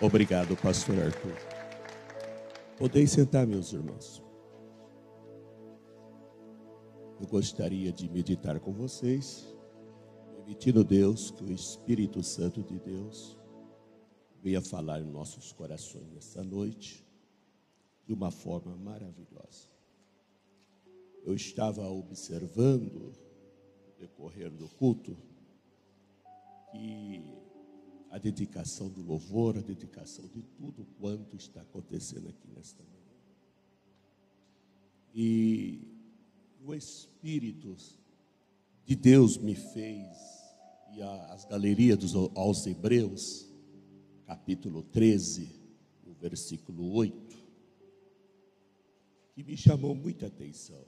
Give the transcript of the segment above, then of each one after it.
Obrigado, pastor Arthur. Podem sentar, meus irmãos. Eu gostaria de meditar com vocês, permitindo Deus que o Espírito Santo de Deus venha falar em nossos corações nesta noite de uma forma maravilhosa. Eu estava observando no decorrer do culto que a dedicação do louvor, a dedicação de tudo quanto está acontecendo aqui nesta manhã. E o Espírito de Deus me fez, e as galerias dos, aos Hebreus, capítulo 13, no versículo 8, que me chamou muita atenção.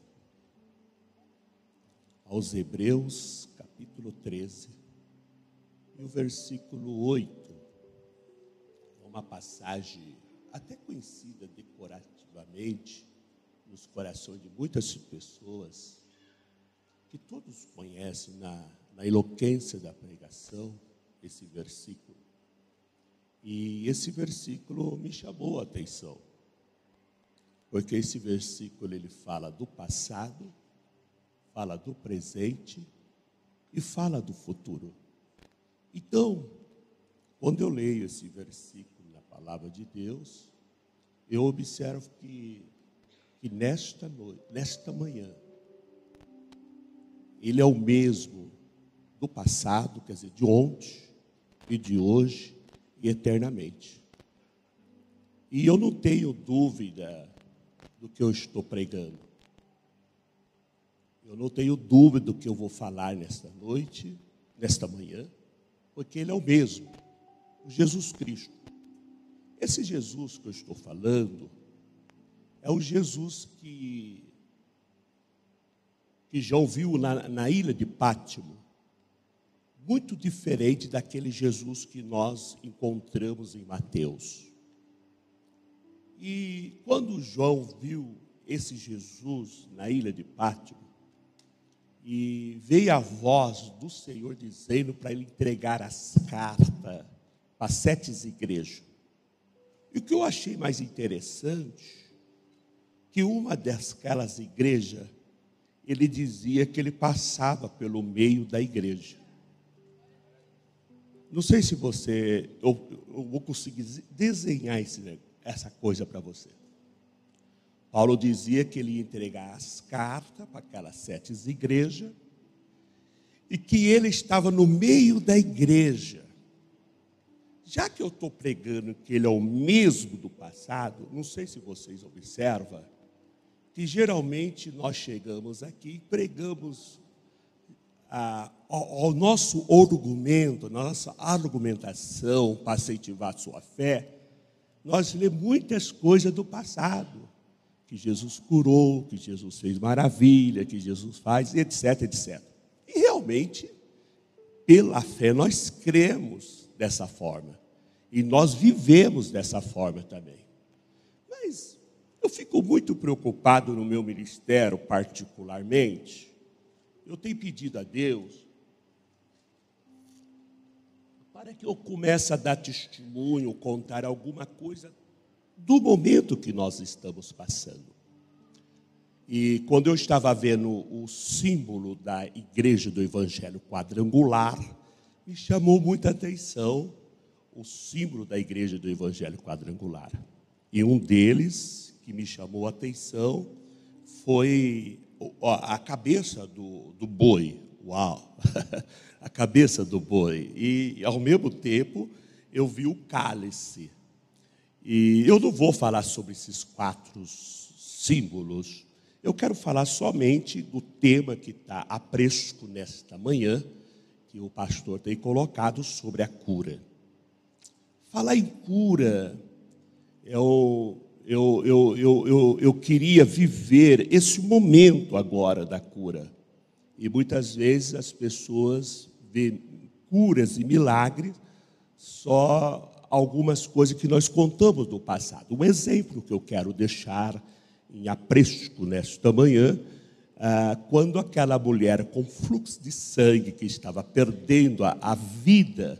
Aos Hebreus, capítulo 13, o versículo 8 é uma passagem até conhecida decorativamente nos corações de muitas pessoas, que todos conhecem na, na eloquência da pregação, esse versículo. E esse versículo me chamou a atenção, porque esse versículo ele fala do passado, fala do presente e fala do futuro. Então, quando eu leio esse versículo na palavra de Deus, eu observo que, que nesta noite, nesta manhã, ele é o mesmo do passado, quer dizer, de ontem e de hoje e eternamente. E eu não tenho dúvida do que eu estou pregando. Eu não tenho dúvida do que eu vou falar nesta noite, nesta manhã porque ele é o mesmo, o Jesus Cristo. Esse Jesus que eu estou falando é o Jesus que, que já ouviu na, na ilha de Pátimo, muito diferente daquele Jesus que nós encontramos em Mateus. E quando João viu esse Jesus na ilha de Pátimo, e veio a voz do Senhor dizendo para ele entregar as cartas para sete igrejas. E o que eu achei mais interessante, que uma daquelas igrejas, ele dizia que ele passava pelo meio da igreja. Não sei se você, eu, eu vou conseguir desenhar esse, essa coisa para você. Paulo dizia que ele ia entregar as cartas para aquelas sete igrejas e que ele estava no meio da igreja. Já que eu estou pregando que ele é o mesmo do passado, não sei se vocês observam, que geralmente nós chegamos aqui e pregamos ah, ao, nosso argumento, nossa argumentação para incentivar sua fé, nós lemos muitas coisas do passado que Jesus curou, que Jesus fez maravilha, que Jesus faz, etc, etc. E realmente, pela fé, nós cremos dessa forma. E nós vivemos dessa forma também. Mas eu fico muito preocupado no meu ministério, particularmente. Eu tenho pedido a Deus para que eu comece a dar testemunho, contar alguma coisa do momento que nós estamos passando. E quando eu estava vendo o símbolo da igreja do Evangelho quadrangular, me chamou muita atenção o símbolo da igreja do Evangelho quadrangular. E um deles que me chamou a atenção foi a cabeça do, do boi. Uau! a cabeça do boi. E, ao mesmo tempo, eu vi o cálice e eu não vou falar sobre esses quatro símbolos, eu quero falar somente do tema que está a fresco nesta manhã, que o pastor tem colocado sobre a cura. Falar em cura, eu, eu, eu, eu, eu, eu queria viver esse momento agora da cura. E muitas vezes as pessoas veem curas e milagres só algumas coisas que nós contamos do passado. Um exemplo que eu quero deixar em apresco nesta manhã, ah, quando aquela mulher com fluxo de sangue que estava perdendo a, a vida,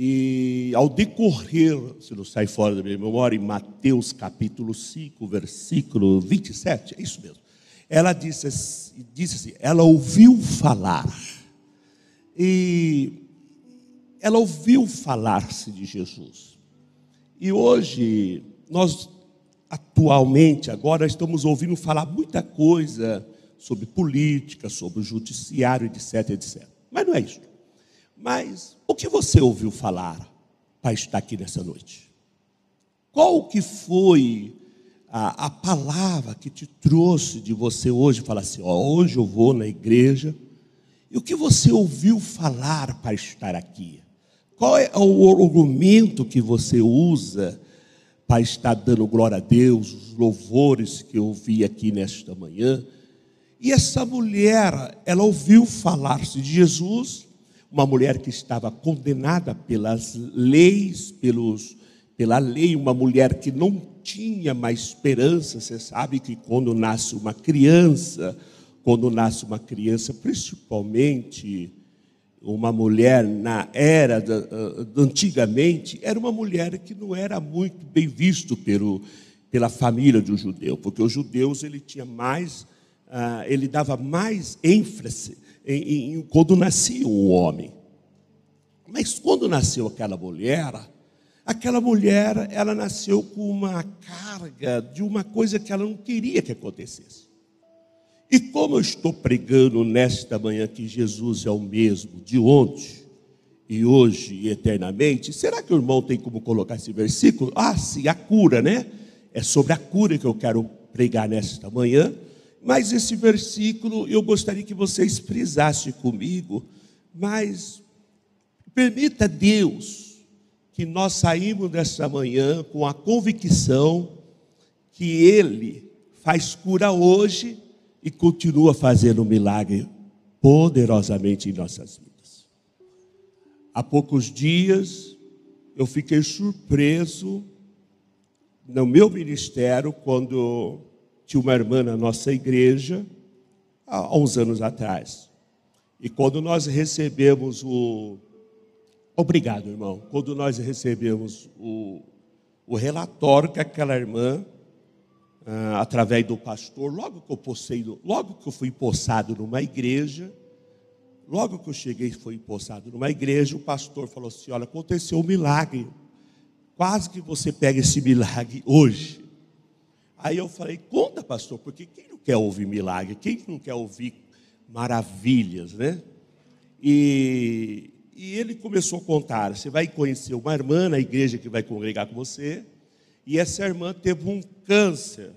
E ao decorrer, se não sai fora da minha memória, em Mateus capítulo 5, versículo 27, é isso mesmo. Ela disse, disse assim: ela ouviu falar. E ela ouviu falar-se de Jesus. E hoje, nós atualmente, agora, estamos ouvindo falar muita coisa sobre política, sobre o judiciário, etc, etc. Mas não é isso. Mas o que você ouviu falar para estar aqui nessa noite? Qual que foi a, a palavra que te trouxe de você hoje? Falar assim, ó, hoje eu vou na igreja. E o que você ouviu falar para estar aqui? Qual é o argumento que você usa para estar dando glória a Deus, os louvores que eu ouvi aqui nesta manhã? E essa mulher, ela ouviu falar-se de Jesus, uma mulher que estava condenada pelas leis, pelos, pela lei, uma mulher que não tinha mais esperança. Você sabe que quando nasce uma criança, quando nasce uma criança, principalmente uma mulher na era uh, antigamente, era uma mulher que não era muito bem visto pelo, pela família do judeu, porque os judeus ele tinha mais, uh, ele dava mais ênfase em, em, quando nascia um homem. Mas quando nasceu aquela mulher, aquela mulher, ela nasceu com uma carga de uma coisa que ela não queria que acontecesse. E como eu estou pregando nesta manhã que Jesus é o mesmo de ontem, e hoje e eternamente, será que o irmão tem como colocar esse versículo? Ah, sim, a cura, né? É sobre a cura que eu quero pregar nesta manhã. Mas esse versículo eu gostaria que vocês frisassem comigo. Mas permita Deus que nós saímos desta manhã com a convicção que Ele faz cura hoje e continua fazendo um milagre poderosamente em nossas vidas. Há poucos dias eu fiquei surpreso no meu ministério quando tinha uma irmã na nossa igreja há uns anos atrás. E quando nós recebemos o Obrigado, irmão. Quando nós recebemos o, o relatório que aquela irmã ah, através do pastor, logo que eu postei, logo que eu fui possado numa igreja, logo que eu cheguei fui possado numa igreja, o pastor falou assim: olha, aconteceu um milagre. Quase que você pega esse milagre hoje. Aí eu falei, conta, pastor, porque quem não quer ouvir milagre? Quem não quer ouvir maravilhas, né? E, e ele começou a contar: você vai conhecer uma irmã na igreja que vai congregar com você, e essa irmã teve um câncer,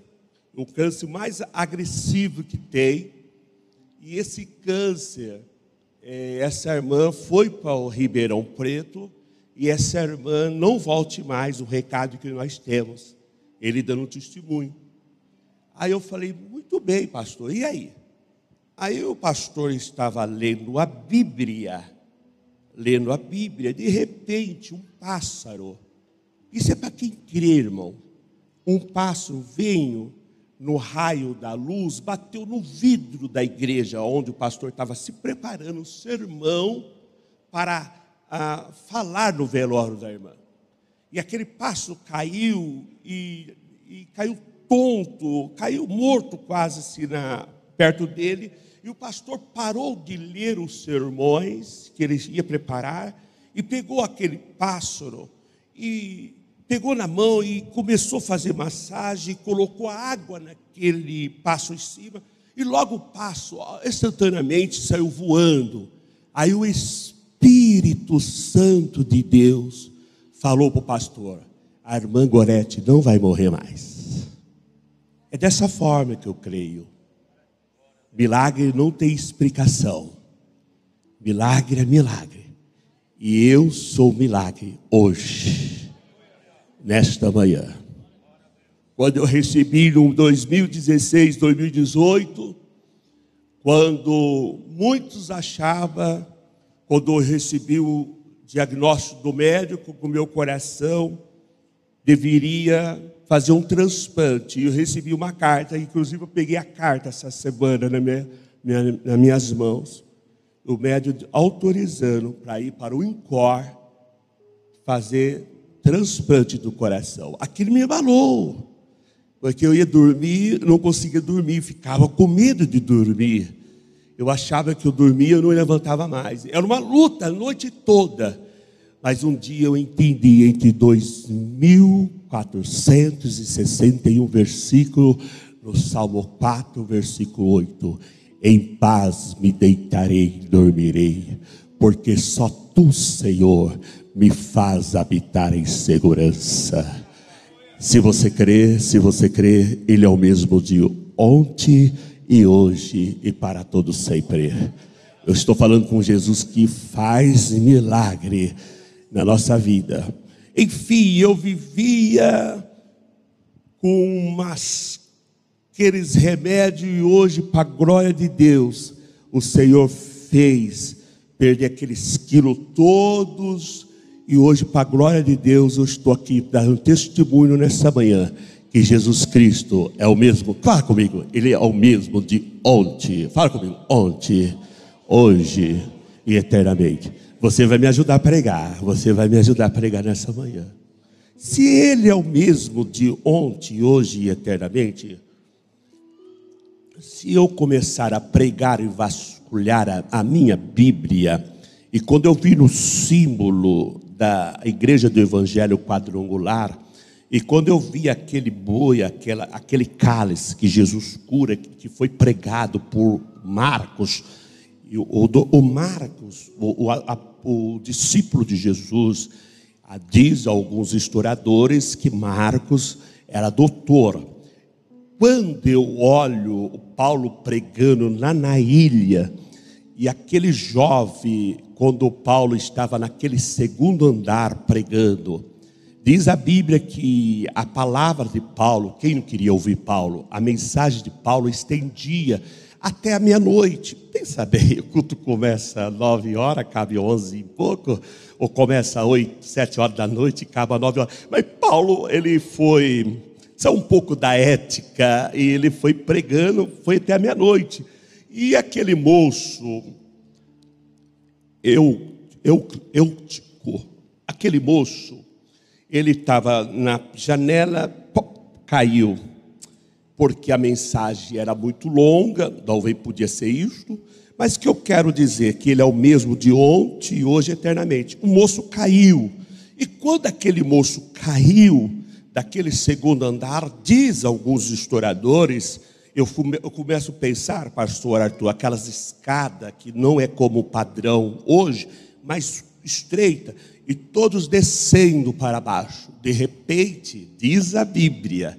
o câncer mais agressivo que tem. E esse câncer, é, essa irmã foi para o Ribeirão Preto e essa irmã não volte mais, o recado que nós temos. Ele dando um testemunho. Aí eu falei, muito bem, pastor, e aí? Aí o pastor estava lendo a Bíblia, lendo a Bíblia, de repente um pássaro isso é para quem crê, irmão. Um pássaro veio no raio da luz, bateu no vidro da igreja onde o pastor estava se preparando o sermão para ah, falar no velório da irmã. E aquele pássaro caiu e, e caiu tonto, caiu morto quase assim na, perto dele. E o pastor parou de ler os sermões que ele ia preparar e pegou aquele pássaro e pegou na mão e começou a fazer massagem, colocou a água naquele passo em cima, e logo o passo, instantaneamente, saiu voando. Aí o Espírito Santo de Deus falou para o pastor: a irmã Gorete não vai morrer mais. É dessa forma que eu creio. Milagre não tem explicação. Milagre é milagre. E eu sou milagre hoje nesta manhã. Quando eu recebi no 2016, 2018, quando muitos achavam, quando eu recebi o diagnóstico do médico, que o meu coração deveria fazer um transplante. Eu recebi uma carta, inclusive eu peguei a carta essa semana na minha, minha, nas minhas mãos, o médico autorizando para ir para o INCOR fazer transplante do coração. Aquilo me abalou. Porque eu ia dormir, não conseguia dormir, ficava com medo de dormir. Eu achava que eu dormia e não levantava mais. Era uma luta a noite toda. Mas um dia eu entendi entre 2.461 versículos, no Salmo 4, versículo 8: Em paz me deitarei e dormirei, porque só tu, Senhor, me faz habitar em segurança. Se você crê, se você crê, Ele é o mesmo de ontem e hoje e para todos sempre. Eu estou falando com Jesus que faz milagre na nossa vida. Enfim, eu vivia com umas, aqueles remédios e hoje, para a glória de Deus, o Senhor fez perder aqueles quilos todos e hoje, para a glória de Deus, eu estou aqui dando testemunho nessa manhã que Jesus Cristo é o mesmo. Fala comigo, Ele é o mesmo de ontem. Fala comigo, ontem, hoje e eternamente. Você vai me ajudar a pregar. Você vai me ajudar a pregar nessa manhã. Se Ele é o mesmo de ontem, hoje e eternamente, se eu começar a pregar e vasculhar a, a minha Bíblia, e quando eu vi no símbolo da igreja do Evangelho quadrangular, e quando eu vi aquele boi, aquela, aquele cálice que Jesus cura, que foi pregado por Marcos, o, o, o Marcos, o, a, o, discípulo de Jesus, diz a alguns historiadores que Marcos era doutor. Quando eu olho o Paulo pregando lá na ilha, e aquele jovem quando Paulo estava naquele segundo andar pregando. Diz a Bíblia que a palavra de Paulo, quem não queria ouvir Paulo, a mensagem de Paulo estendia até a meia-noite. Pensa bem, o culto começa às nove horas, cabe onze e pouco, ou começa às oito, sete horas da noite acaba às nove horas. Mas Paulo, ele foi, é um pouco da ética, e ele foi pregando, foi até a meia-noite. E aquele moço, eu, eu, eu, aquele moço, ele estava na janela, pop, caiu, porque a mensagem era muito longa, talvez podia ser isto, mas que eu quero dizer que ele é o mesmo de ontem e hoje eternamente. O moço caiu, e quando aquele moço caiu daquele segundo andar, diz alguns historiadores, eu, eu começo a pensar, pastor Arthur, aquelas escadas que não é como o padrão hoje, mas estreita, e todos descendo para baixo. De repente, diz a Bíblia,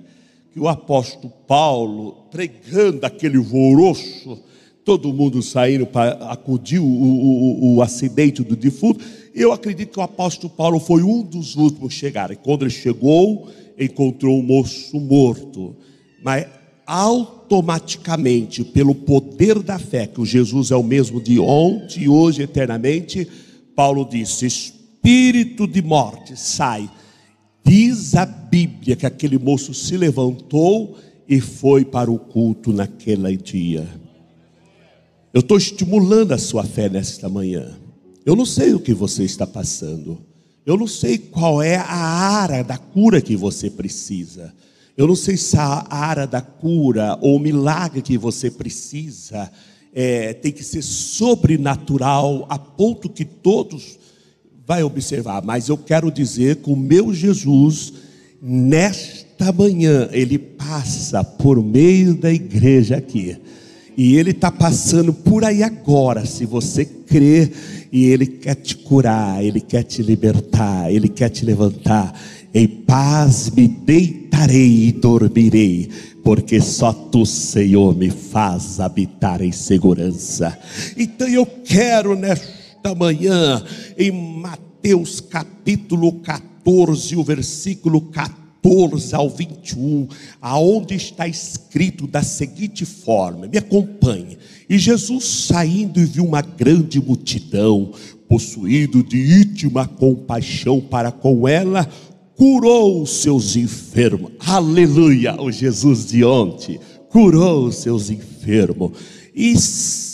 que o apóstolo Paulo, pregando aquele voroço, todo mundo saindo para acudir o, o, o, acidente do defunto. Eu acredito que o apóstolo Paulo foi um dos últimos a chegar. E quando ele chegou, encontrou o moço morto. Mas automaticamente, pelo poder da fé, que o Jesus é o mesmo de ontem, hoje, eternamente, Paulo disse: Espírito de morte, sai. Diz a Bíblia que aquele moço se levantou e foi para o culto naquele dia. Eu estou estimulando a sua fé nesta manhã. Eu não sei o que você está passando. Eu não sei qual é a área da cura que você precisa. Eu não sei se a área da cura ou milagre que você precisa é, tem que ser sobrenatural a ponto que todos vai observar. Mas eu quero dizer que o meu Jesus, nesta manhã, ele passa por meio da igreja aqui. E ele está passando por aí agora, se você crer, e ele quer te curar, ele quer te libertar, ele quer te levantar. Em paz me deitarei e dormirei, porque só tu, Senhor, me faz habitar em segurança. Então eu quero nesta manhã, em Mateus capítulo 14, o versículo 14 ao 21, aonde está escrito da seguinte forma: me acompanhe. E Jesus saindo e viu uma grande multidão, possuído de íntima compaixão para com ela, curou os seus enfermos. Aleluia! O Jesus de ontem curou os seus enfermos. E se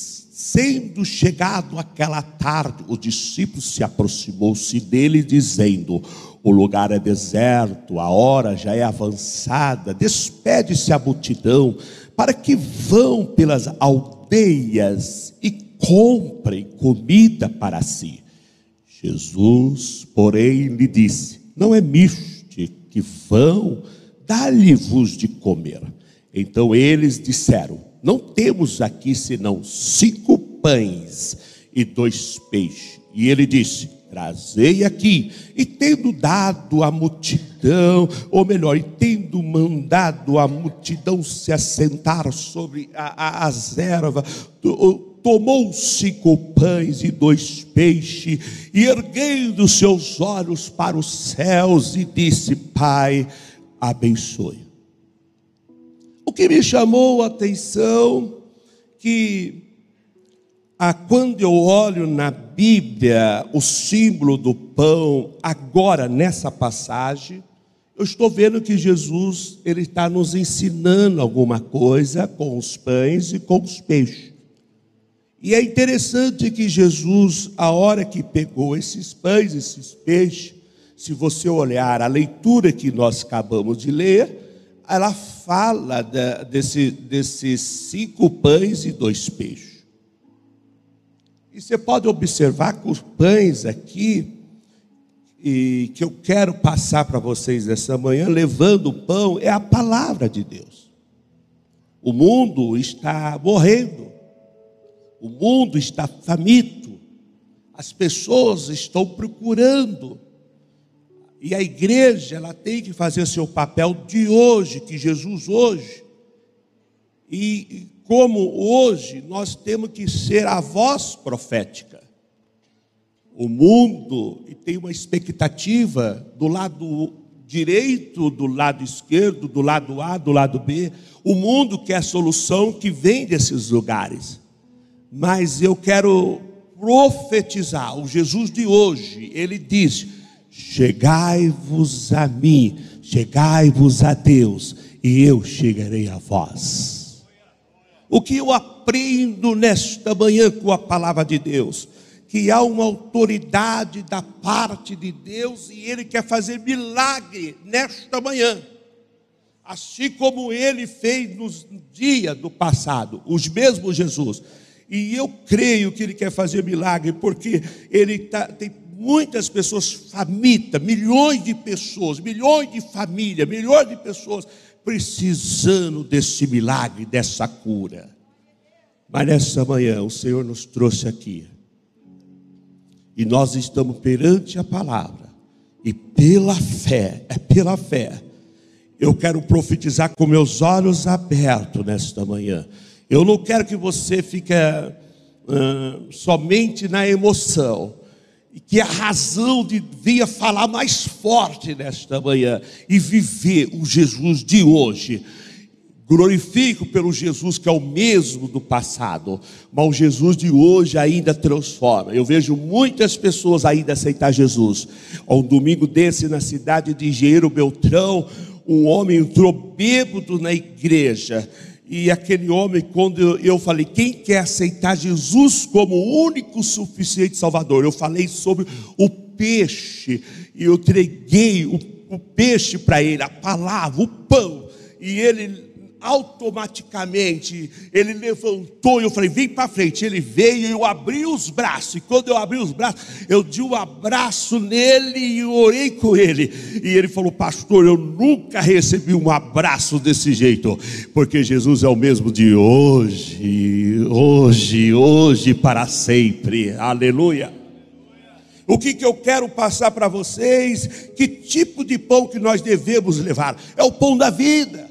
tendo chegado aquela tarde, o discípulo se aproximou-se dele, dizendo: O lugar é deserto, a hora já é avançada, despede-se a multidão, para que vão pelas aldeias e comprem comida para si. Jesus, porém, lhe disse: Não é miste que vão, dá-lhe-vos de comer. Então eles disseram: Não temos aqui senão cinco pães e dois peixes. E ele disse: Trazei aqui. E tendo dado a multidão, ou melhor, e tendo mandado a multidão se assentar sobre a, a, as ervas, tomou cinco pães e dois peixes, e erguendo seus olhos para os céus, e disse: Pai, abençoe. O que me chamou a atenção que quando eu olho na Bíblia o símbolo do pão, agora nessa passagem, eu estou vendo que Jesus ele está nos ensinando alguma coisa com os pães e com os peixes. E é interessante que Jesus, a hora que pegou esses pães, esses peixes, se você olhar a leitura que nós acabamos de ler, ela fala da, desse, desses cinco pães e dois peixes. E você pode observar que os pães aqui, e que eu quero passar para vocês essa manhã, levando o pão, é a palavra de Deus. O mundo está morrendo, o mundo está faminto, as pessoas estão procurando e a igreja, ela tem que fazer seu papel de hoje, que Jesus hoje. E como hoje nós temos que ser a voz profética. O mundo tem uma expectativa do lado direito, do lado esquerdo, do lado A, do lado B. O mundo quer a solução que vem desses lugares. Mas eu quero profetizar, o Jesus de hoje, ele diz: Chegai-vos a mim, chegai-vos a Deus, e eu chegarei a vós. O que eu aprendo nesta manhã com a palavra de Deus? Que há uma autoridade da parte de Deus e Ele quer fazer milagre nesta manhã. Assim como Ele fez nos dias do passado, os mesmos Jesus. E eu creio que Ele quer fazer milagre, porque Ele tá, tem muitas pessoas famintas, milhões de pessoas, milhões de famílias, milhões de pessoas precisando desse milagre, dessa cura. Mas nessa manhã o Senhor nos trouxe aqui. E nós estamos perante a palavra. E pela fé, é pela fé. Eu quero profetizar com meus olhos abertos nesta manhã. Eu não quero que você fique uh, somente na emoção e que a razão devia falar mais forte nesta manhã e viver o Jesus de hoje. Glorifico pelo Jesus que é o mesmo do passado, mas o Jesus de hoje ainda transforma. Eu vejo muitas pessoas ainda aceitar Jesus. Um domingo desse na cidade de Engenheiro Beltrão, um homem entrou bêbado na igreja e aquele homem, quando eu falei, quem quer aceitar Jesus como único suficiente Salvador? Eu falei sobre o peixe, e eu entreguei o, o peixe para ele, a palavra, o pão, e ele automaticamente ele levantou e eu falei, vem para frente. Ele veio e eu abri os braços. E quando eu abri os braços, eu dei um abraço nele e orei com ele. E ele falou, pastor, eu nunca recebi um abraço desse jeito, porque Jesus é o mesmo de hoje, hoje, hoje para sempre. Aleluia. O que, que eu quero passar para vocês? Que tipo de pão que nós devemos levar? É o pão da vida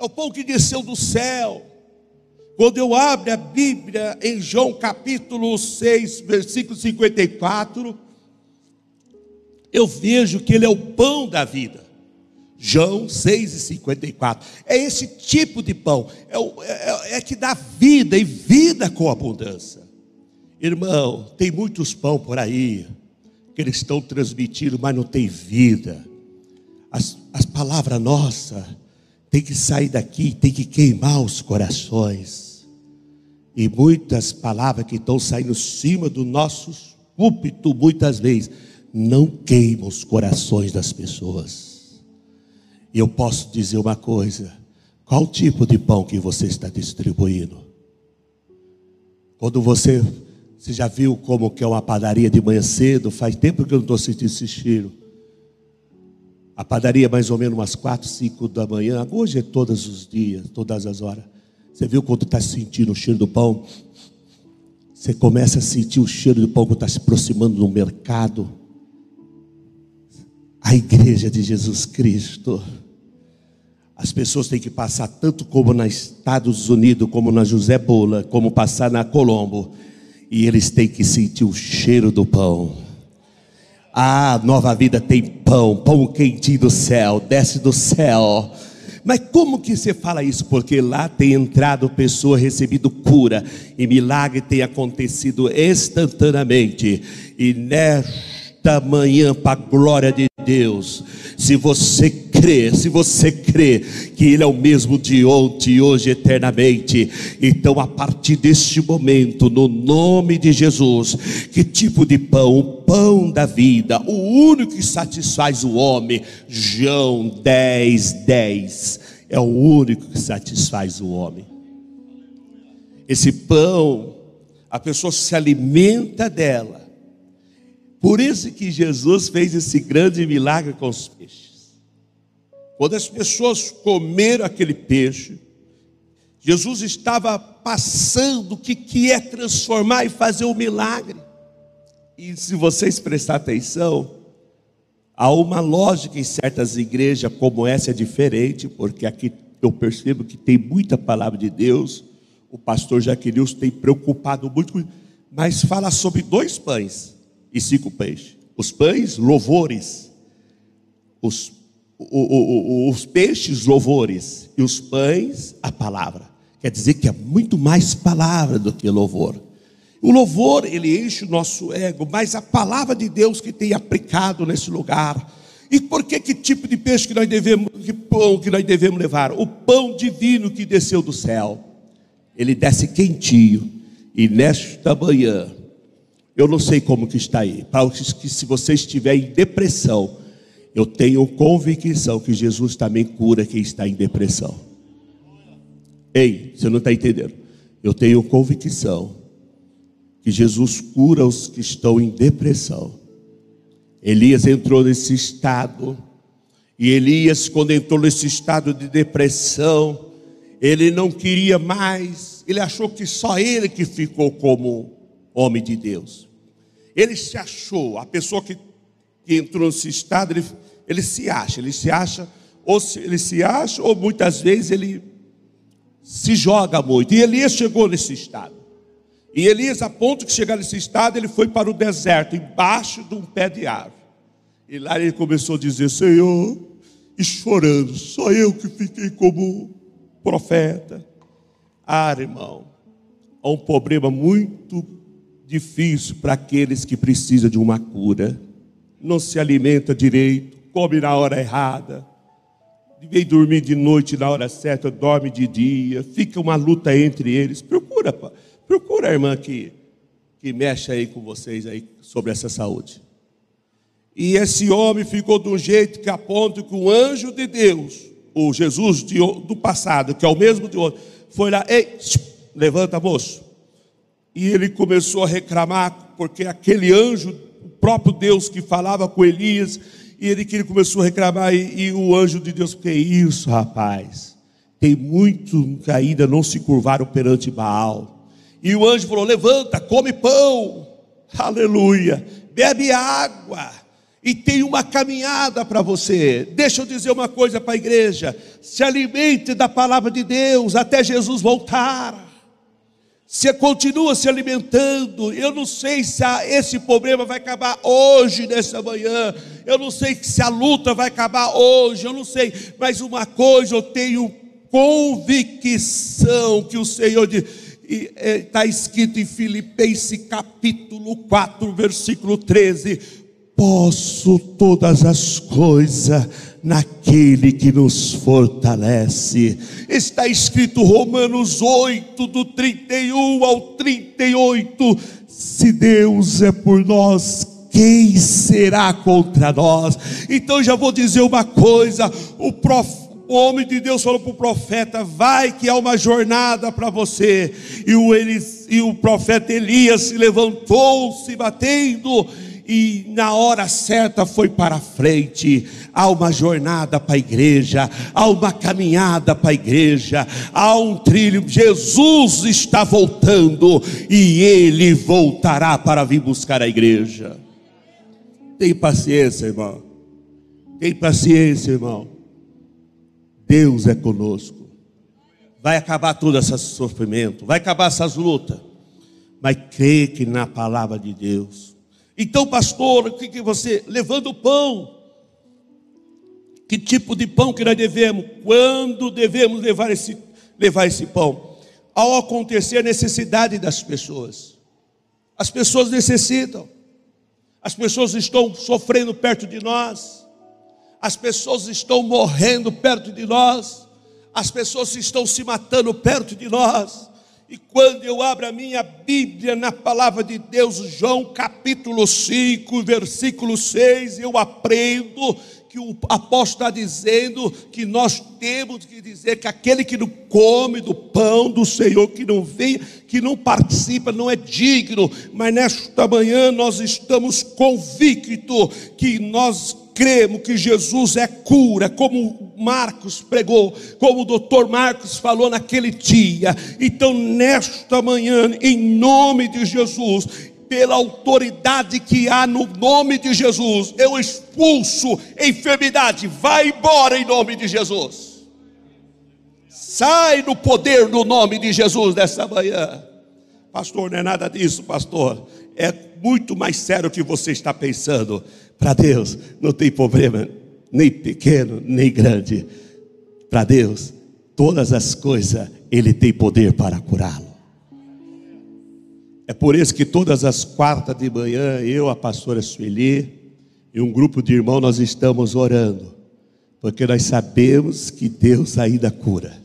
é o pão que desceu do céu. Quando eu abro a Bíblia em João capítulo 6, versículo 54, eu vejo que ele é o pão da vida. João 6 e 54. É esse tipo de pão, é, é, é que dá vida e vida com abundância. Irmão, tem muitos pão por aí que eles estão transmitindo, mas não tem vida. As, as palavras nossas tem que sair daqui, tem que queimar os corações. E muitas palavras que estão saindo cima do nosso púlpito, muitas vezes, não queimam os corações das pessoas. E eu posso dizer uma coisa: qual tipo de pão que você está distribuindo? Quando você, você já viu como que é uma padaria de manhã cedo? Faz tempo que eu não estou sentindo esse cheiro. A padaria mais ou menos umas quatro, cinco da manhã. Hoje é todos os dias, todas as horas. Você viu quando está sentindo o cheiro do pão? Você começa a sentir o cheiro do pão quando está se aproximando no mercado. A igreja de Jesus Cristo. As pessoas têm que passar tanto como nos Estados Unidos, como na José Bola, como passar na Colombo. E eles têm que sentir o cheiro do pão. Ah, nova vida tem pão, pão quentinho do céu, desce do céu. Mas como que você fala isso? Porque lá tem entrado pessoa recebido cura e milagre tem acontecido instantaneamente. E nesta manhã, para a glória de Deus, se você se você crê que Ele é o mesmo de ontem, hoje, eternamente, então a partir deste momento, no nome de Jesus, que tipo de pão? O pão da vida, o único que satisfaz o homem, João 10, 10, é o único que satisfaz o homem. Esse pão, a pessoa se alimenta dela. Por isso que Jesus fez esse grande milagre com os peixes. Quando as pessoas comeram aquele peixe, Jesus estava passando o que, que é transformar e fazer o um milagre. E se vocês prestar atenção, há uma lógica em certas igrejas como essa é diferente, porque aqui eu percebo que tem muita palavra de Deus. O pastor Jaquelinhos tem preocupado muito mas fala sobre dois pães e cinco peixes. Os pães, louvores. Os o, o, os peixes, louvores, e os pães, a palavra. Quer dizer que é muito mais palavra do que louvor. O louvor, ele enche o nosso ego, mas a palavra de Deus que tem aplicado nesse lugar. E por que que tipo de peixe que nós devemos, que pão que nós devemos levar? O pão divino que desceu do céu. Ele desce quentinho. E nesta manhã, eu não sei como que está aí, para que se você estiver em depressão, eu tenho convicção que Jesus também cura quem está em depressão. Ei, você não está entendendo? Eu tenho convicção que Jesus cura os que estão em depressão. Elias entrou nesse estado, e Elias, quando entrou nesse estado de depressão, ele não queria mais, ele achou que só ele que ficou como homem de Deus. Ele se achou, a pessoa que que entrou nesse estado, ele, ele se acha, ele se acha, ou se, ele se acha, ou muitas vezes ele se joga muito. E Elias chegou nesse estado. E Elias, a ponto de chegar nesse estado, ele foi para o deserto, embaixo de um pé de árvore. E lá ele começou a dizer: Senhor, e chorando, só eu que fiquei como profeta. Ah, irmão, há um problema muito difícil para aqueles que precisam de uma cura não se alimenta direito, come na hora errada, vem dormir de noite na hora certa, dorme de dia, fica uma luta entre eles. Procura, procura a irmã que, que mexe aí com vocês aí sobre essa saúde. E esse homem ficou de um jeito que aponta que o anjo de Deus, o Jesus de, do passado, que é o mesmo de hoje, foi lá, ei, levanta moço. E ele começou a reclamar, porque aquele anjo próprio Deus que falava com Elias, e ele que ele começou a reclamar, e, e o anjo de Deus, que isso, rapaz? Tem muito que ainda não se curvaram perante Baal. E o anjo falou: levanta, come pão, aleluia, bebe água, e tem uma caminhada para você. Deixa eu dizer uma coisa para a igreja: se alimente da palavra de Deus até Jesus voltar. Você continua se alimentando. Eu não sei se a, esse problema vai acabar hoje, nessa manhã. Eu não sei se a luta vai acabar hoje. Eu não sei. Mas uma coisa eu tenho convicção que o Senhor está é, escrito em Filipenses capítulo 4, versículo 13: Posso todas as coisas naquele que nos fortalece. Está escrito Romanos 8, do 31 ao 38. Se Deus é por nós, quem será contra nós? Então já vou dizer uma coisa: o profeta o homem de Deus falou para o profeta: Vai que há uma jornada para você. E o, Elis, e o profeta Elias se levantou, se batendo, e na hora certa foi para frente. Há uma jornada para a igreja, há uma caminhada para a igreja, há um trilho. Jesus está voltando e ele voltará para vir buscar a igreja. Tem paciência, irmão. Tem paciência, irmão. Deus é conosco. Vai acabar todo esse sofrimento, vai acabar essas lutas. Mas crê que na palavra de Deus. Então, pastor, o que, que você. Levando o pão. Que tipo de pão que nós devemos? Quando devemos levar esse, levar esse pão? Ao acontecer a necessidade das pessoas. As pessoas necessitam. As pessoas estão sofrendo perto de nós as pessoas estão morrendo perto de nós, as pessoas estão se matando perto de nós. E quando eu abro a minha Bíblia na palavra de Deus, João capítulo 5, versículo 6, eu aprendo que o apóstolo está dizendo que nós temos que dizer que aquele que não come do pão do Senhor, que não vem, que não participa, não é digno, mas nesta manhã nós estamos convictos que nós cremos que Jesus é cura, como Marcos pregou, como o doutor Marcos falou naquele dia. Então, nesta manhã, em nome de Jesus, pela autoridade que há no nome de Jesus, eu expulso enfermidade, vai embora em nome de Jesus. Sai no poder do nome de Jesus nessa manhã. Pastor, não é nada disso, pastor. É muito mais sério o que você está pensando. Para Deus não tem problema nem pequeno nem grande. Para Deus, todas as coisas Ele tem poder para curá-lo. É por isso que todas as quartas de manhã, eu, a pastora Sueli e um grupo de irmãos, nós estamos orando, porque nós sabemos que Deus ainda cura,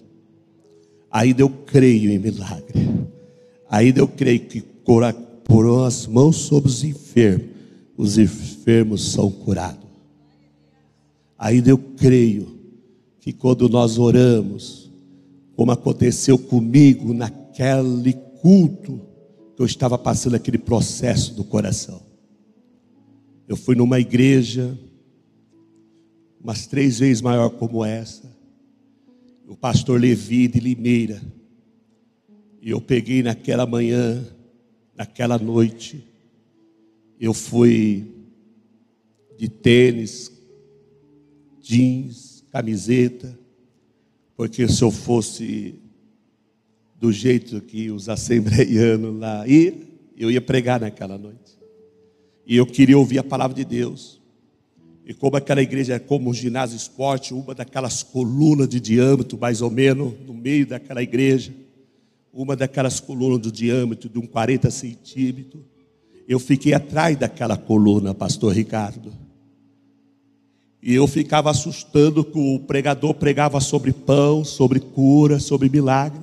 ainda eu creio em milagre, ainda eu creio que por as mãos sobre os enfermos, os enfermos são curados. Ainda eu creio que quando nós oramos, como aconteceu comigo naquele culto, eu estava passando aquele processo do coração. Eu fui numa igreja, umas três vezes maior como essa, o pastor Levi de Limeira, e eu peguei naquela manhã, naquela noite, eu fui de tênis, jeans, camiseta, porque se eu fosse do jeito que os assembleianos lá iam, eu ia pregar naquela noite. E eu queria ouvir a palavra de Deus. E como aquela igreja é como um ginásio esporte, uma daquelas colunas de diâmetro, mais ou menos, no meio daquela igreja, uma daquelas colunas do diâmetro de um 40 centímetros, eu fiquei atrás daquela coluna, pastor Ricardo. E eu ficava assustando que o pregador pregava sobre pão, sobre cura, sobre milagre.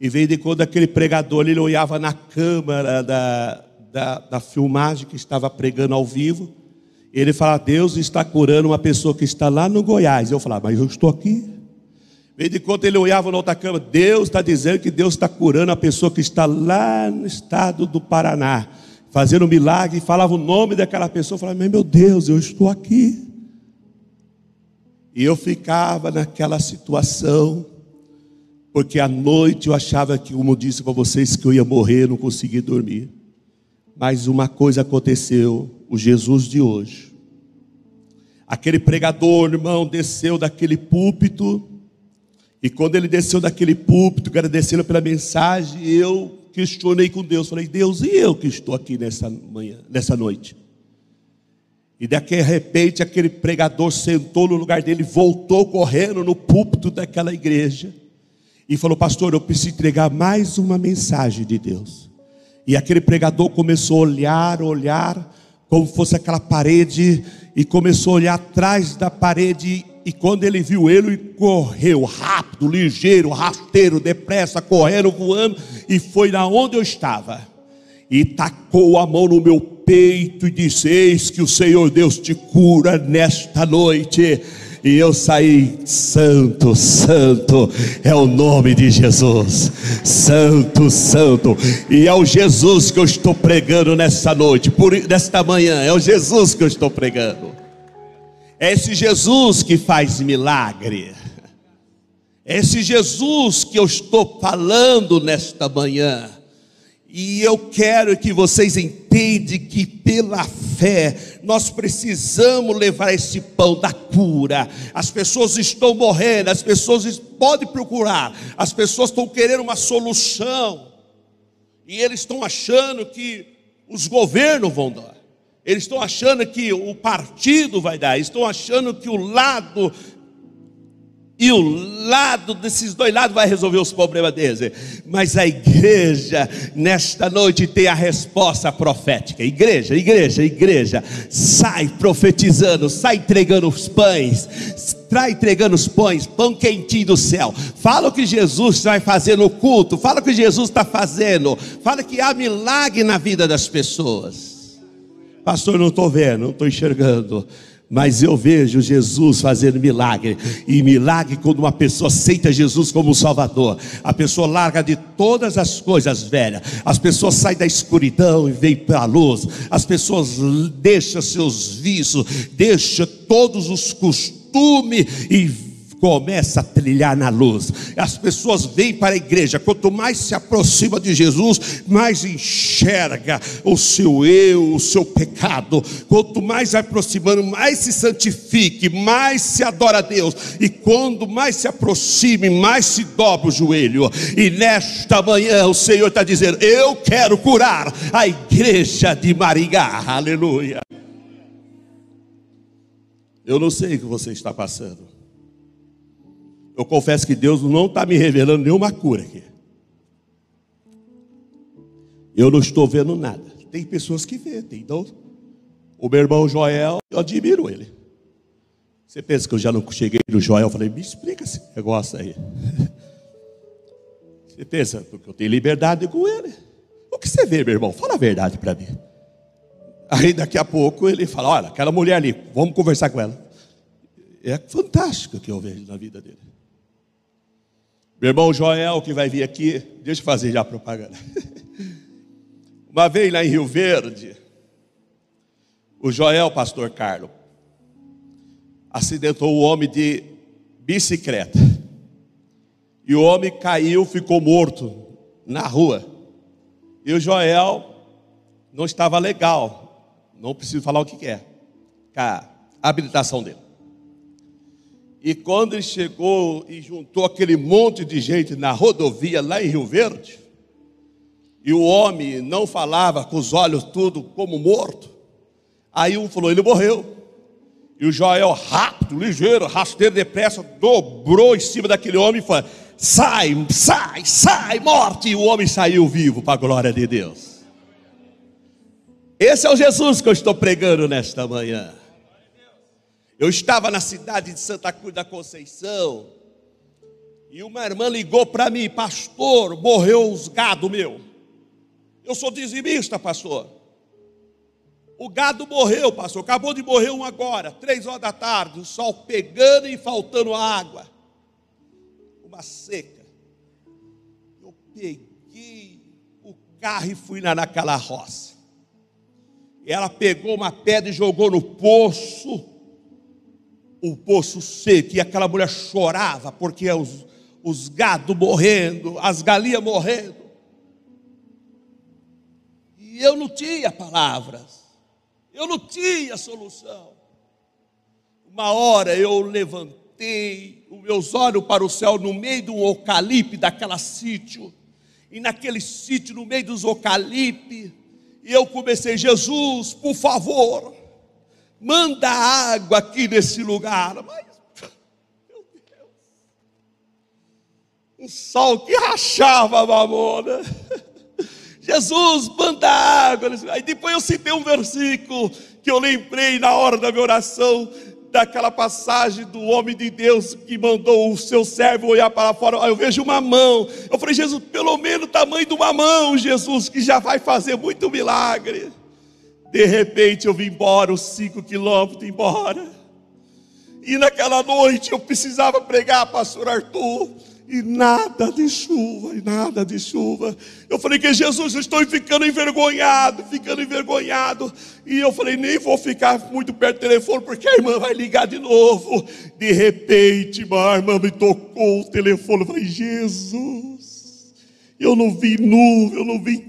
E veio de quando aquele pregador ele olhava na câmera da, da, da filmagem que estava pregando ao vivo. Ele falava, Deus está curando uma pessoa que está lá no Goiás. Eu falava, mas eu estou aqui. Veio de quando ele olhava na outra câmera, Deus está dizendo que Deus está curando a pessoa que está lá no estado do Paraná fazendo um milagre, falava o nome daquela pessoa, falava, meu Deus, eu estou aqui. E eu ficava naquela situação, porque à noite eu achava que, como eu disse para vocês, que eu ia morrer, não conseguia dormir. Mas uma coisa aconteceu, o Jesus de hoje. Aquele pregador, irmão, desceu daquele púlpito, e quando ele desceu daquele púlpito, agradecendo pela mensagem, eu questionei com Deus, falei, Deus, e eu que estou aqui nessa manhã, nessa noite? E daqui a repente aquele pregador sentou no lugar dele, voltou correndo no púlpito daquela igreja e falou: Pastor, eu preciso entregar mais uma mensagem de Deus. E aquele pregador começou a olhar, olhar, como fosse aquela parede, e começou a olhar atrás da parede. E quando ele viu ele, correu rápido, ligeiro, rasteiro, depressa, correndo, voando, e foi na onde eu estava. E tacou a mão no meu peito e disse: Eis que o Senhor Deus te cura nesta noite. E eu saí, Santo, Santo, é o nome de Jesus, Santo, Santo, e é o Jesus que eu estou pregando nesta noite, por nesta manhã, é o Jesus que eu estou pregando, é esse Jesus que faz milagre, é esse Jesus que eu estou falando nesta manhã. E eu quero que vocês entendam que pela fé nós precisamos levar esse pão da cura. As pessoas estão morrendo, as pessoas podem procurar, as pessoas estão querendo uma solução. E eles estão achando que os governos vão dar. Eles estão achando que o partido vai dar, estão achando que o lado e o lado desses dois lados vai resolver os problemas deles. Mas a igreja, nesta noite, tem a resposta profética. Igreja, igreja, igreja, sai profetizando, sai entregando os pães, sai entregando os pães, pão quentinho do céu. Fala o que Jesus vai fazer no culto, fala o que Jesus está fazendo, fala que há milagre na vida das pessoas. Pastor, não estou vendo, não estou enxergando. Mas eu vejo Jesus fazendo milagre. E milagre quando uma pessoa aceita Jesus como Salvador. A pessoa larga de todas as coisas velhas. As pessoas saem da escuridão e vêm para a luz. As pessoas deixam seus vícios, deixam todos os costumes e começa a trilhar na luz. As pessoas vêm para a igreja, quanto mais se aproxima de Jesus, mais enxerga o seu eu, o seu pecado. Quanto mais vai aproximando, mais se santifique, mais se adora a Deus. E quando mais se aproxime, mais se dobra o joelho. E nesta manhã o Senhor está dizendo: Eu quero curar a igreja de Maringá. Aleluia. Eu não sei o que você está passando. Eu confesso que Deus não está me revelando nenhuma cura aqui. Eu não estou vendo nada. Tem pessoas que vê, tem. Então, o meu irmão Joel, eu admiro ele. Você pensa que eu já não cheguei no Joel e falei, me explica esse negócio aí. Você pensa, porque eu tenho liberdade com ele. O que você vê, meu irmão? Fala a verdade para mim. Aí daqui a pouco ele fala: Olha, aquela mulher ali, vamos conversar com ela. É fantástico o que eu vejo na vida dele. Meu irmão Joel, que vai vir aqui, deixa eu fazer já a propaganda. Uma vez lá em Rio Verde, o Joel, pastor Carlos, acidentou o homem de bicicleta. E o homem caiu, ficou morto na rua. E o Joel não estava legal. Não preciso falar o que é. A habilitação dele. E quando ele chegou e juntou aquele monte de gente na rodovia lá em Rio Verde, e o homem não falava com os olhos tudo como morto, aí um falou: ele morreu. E o Joel, rápido, ligeiro, rasteiro, depressa, dobrou em cima daquele homem e falou: sai, sai, sai, morte. E o homem saiu vivo, para a glória de Deus. Esse é o Jesus que eu estou pregando nesta manhã. Eu estava na cidade de Santa Cruz da Conceição e uma irmã ligou para mim, pastor, morreu os gado meu. Eu sou dizimista, pastor. O gado morreu, pastor. Acabou de morrer um agora, três horas da tarde, o sol pegando e faltando água. Uma seca. Eu peguei o carro e fui lá naquela roça. Ela pegou uma pedra e jogou no poço o poço seco, e aquela mulher chorava, porque os, os gados morrendo, as galinhas morrendo. E eu não tinha palavras, eu não tinha solução. Uma hora eu levantei os meus olhos para o céu no meio um eucalipto daquela sítio, e naquele sítio, no meio dos eucaliptos, e eu comecei, Jesus, por favor, manda água aqui nesse lugar. Mas, meu Deus, um sol que rachava a mamona. Jesus, manda água. Aí depois eu citei um versículo que eu lembrei na hora da minha oração daquela passagem do homem de Deus que mandou o seu servo olhar para fora. Eu vejo uma mão. Eu falei, Jesus, pelo menos o tamanho de uma mão, Jesus, que já vai fazer muito milagre. De repente eu vim embora, os cinco quilômetros embora. E naquela noite eu precisava pregar, pastor Arthur e nada de chuva, e nada de chuva. Eu falei que Jesus, eu estou ficando envergonhado, ficando envergonhado. E eu falei, nem vou ficar muito perto do telefone, porque a irmã vai ligar de novo. De repente, a irmã me tocou o telefone. Eu falei, Jesus, eu não vi nuvem, eu não vi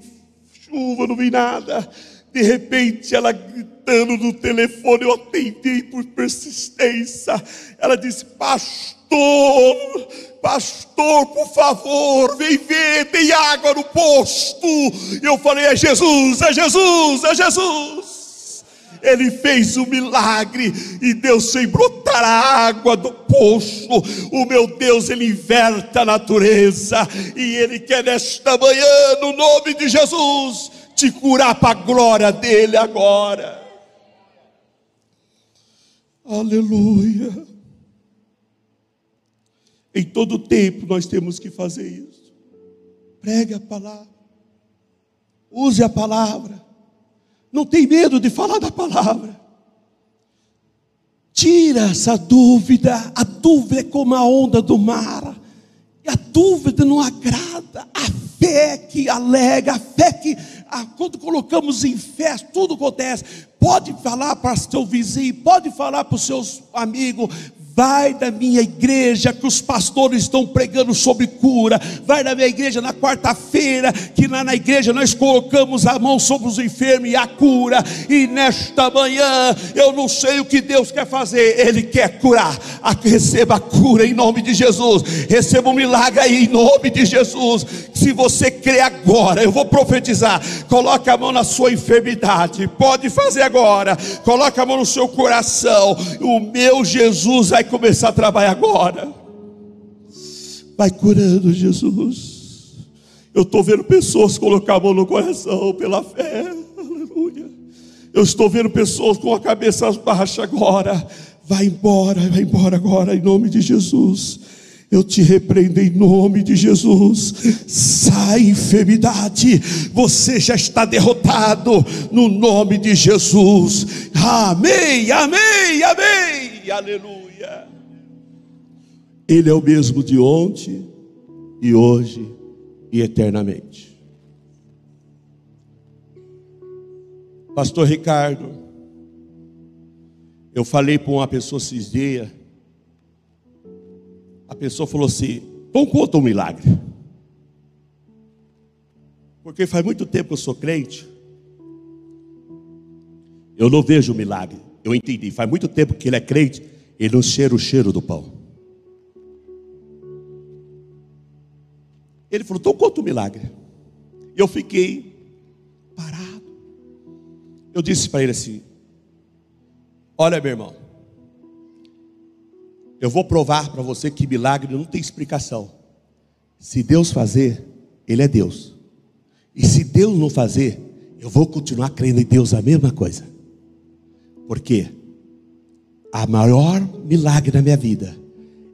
chuva, eu não vi nada. De repente, ela gritando no telefone, eu atendi por persistência. Ela disse, pastor, pastor, por favor, vem ver, tem água no posto. Eu falei: é Jesus, é Jesus, é Jesus. Ele fez o um milagre e Deus sem brotar a água do poço. O meu Deus, Ele inverte a natureza e Ele quer nesta manhã, no nome de Jesus, te curar para a glória dEle agora. Aleluia. Em todo tempo nós temos que fazer isso. Pregue a palavra. Use a palavra. Não tem medo de falar da palavra. Tira essa dúvida. A dúvida é como a onda do mar. E a dúvida não agrada. A fé que alega, a fé que quando colocamos em fé, tudo acontece. Pode falar para seu vizinho, pode falar para os seus amigos, Vai da minha igreja que os pastores estão pregando sobre cura. Vai da minha igreja na quarta-feira, que lá na igreja nós colocamos a mão sobre os enfermos e a cura. E nesta manhã, eu não sei o que Deus quer fazer, Ele quer curar. Receba a cura em nome de Jesus. Receba um milagre aí em nome de Jesus. Se você crê agora, eu vou profetizar. Coloque a mão na sua enfermidade. Pode fazer agora. Coloque a mão no seu coração. O meu Jesus vai começar a trabalhar agora. Vai curando, Jesus. Eu estou vendo pessoas colocar a mão no coração pela fé. Aleluia. Eu estou vendo pessoas com a cabeça baixa agora. Vai embora, vai embora agora, em nome de Jesus. Eu te repreendo em nome de Jesus. Sai, enfermidade. Você já está derrotado no nome de Jesus. Amém, amém, amém. Aleluia. Ele é o mesmo de ontem e hoje e eternamente. Pastor Ricardo, eu falei para uma pessoa esses dias, a pessoa falou assim: então conta um milagre. Porque faz muito tempo que eu sou crente, eu não vejo milagre. Eu entendi, faz muito tempo que ele é crente, ele não cheira o cheiro do pão. Ele falou: então conta o milagre. E eu fiquei parado. Eu disse para ele assim: Olha, meu irmão, eu vou provar para você que milagre não tem explicação. Se Deus fazer, Ele é Deus. E se Deus não fazer, eu vou continuar crendo em Deus a mesma coisa. Porque a maior milagre da minha vida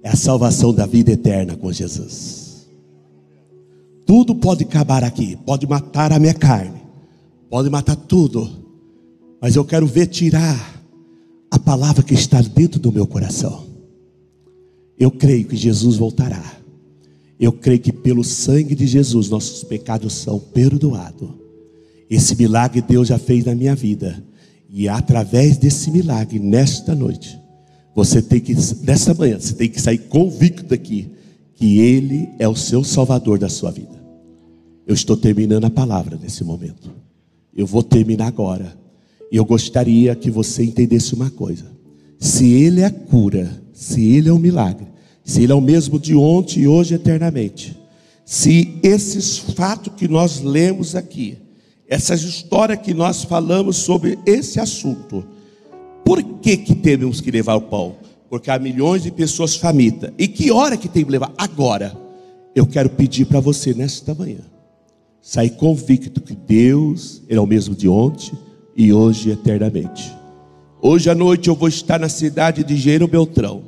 é a salvação da vida eterna com Jesus. Tudo pode acabar aqui, pode matar a minha carne, pode matar tudo, mas eu quero ver tirar a palavra que está dentro do meu coração. Eu creio que Jesus voltará. Eu creio que pelo sangue de Jesus nossos pecados são perdoados. Esse milagre Deus já fez na minha vida. E através desse milagre, nesta noite, você tem que, nessa manhã, você tem que sair convicto daqui que Ele é o seu Salvador da sua vida. Eu estou terminando a palavra nesse momento. Eu vou terminar agora. E eu gostaria que você entendesse uma coisa: se Ele é a cura, se Ele é o milagre, se Ele é o mesmo de ontem e hoje eternamente, se esses fatos que nós lemos aqui, essas histórias que nós falamos sobre esse assunto, por que, que temos que levar o pão? Porque há milhões de pessoas famintas. E que hora que tem que levar? Agora. Eu quero pedir para você nesta manhã sair convicto que Deus é o mesmo de ontem e hoje eternamente. Hoje à noite eu vou estar na cidade de Gênero Beltrão.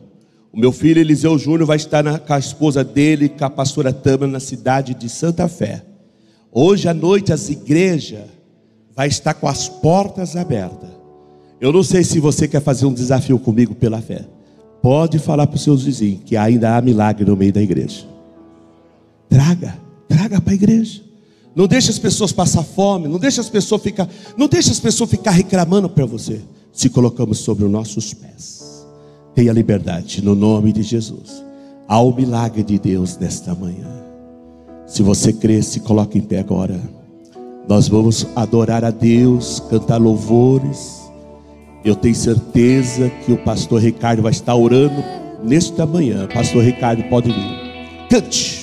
O meu filho Eliseu Júnior vai estar na, com a esposa dele, com a pastora Tama, na cidade de Santa Fé. Hoje à noite as igrejas vai estar com as portas abertas. Eu não sei se você quer fazer um desafio comigo pela fé. Pode falar para os seus vizinhos que ainda há milagre no meio da igreja. Traga, traga para a igreja. Não deixe as pessoas passar fome, não deixe as pessoas ficar, não deixe as pessoas ficar reclamando para você. Se colocamos sobre os nossos pés. Tenha liberdade no nome de Jesus. Há o milagre de Deus nesta manhã. Se você crê, se coloque em pé agora. Nós vamos adorar a Deus, cantar louvores. Eu tenho certeza que o pastor Ricardo vai estar orando nesta manhã. Pastor Ricardo pode vir. Cante.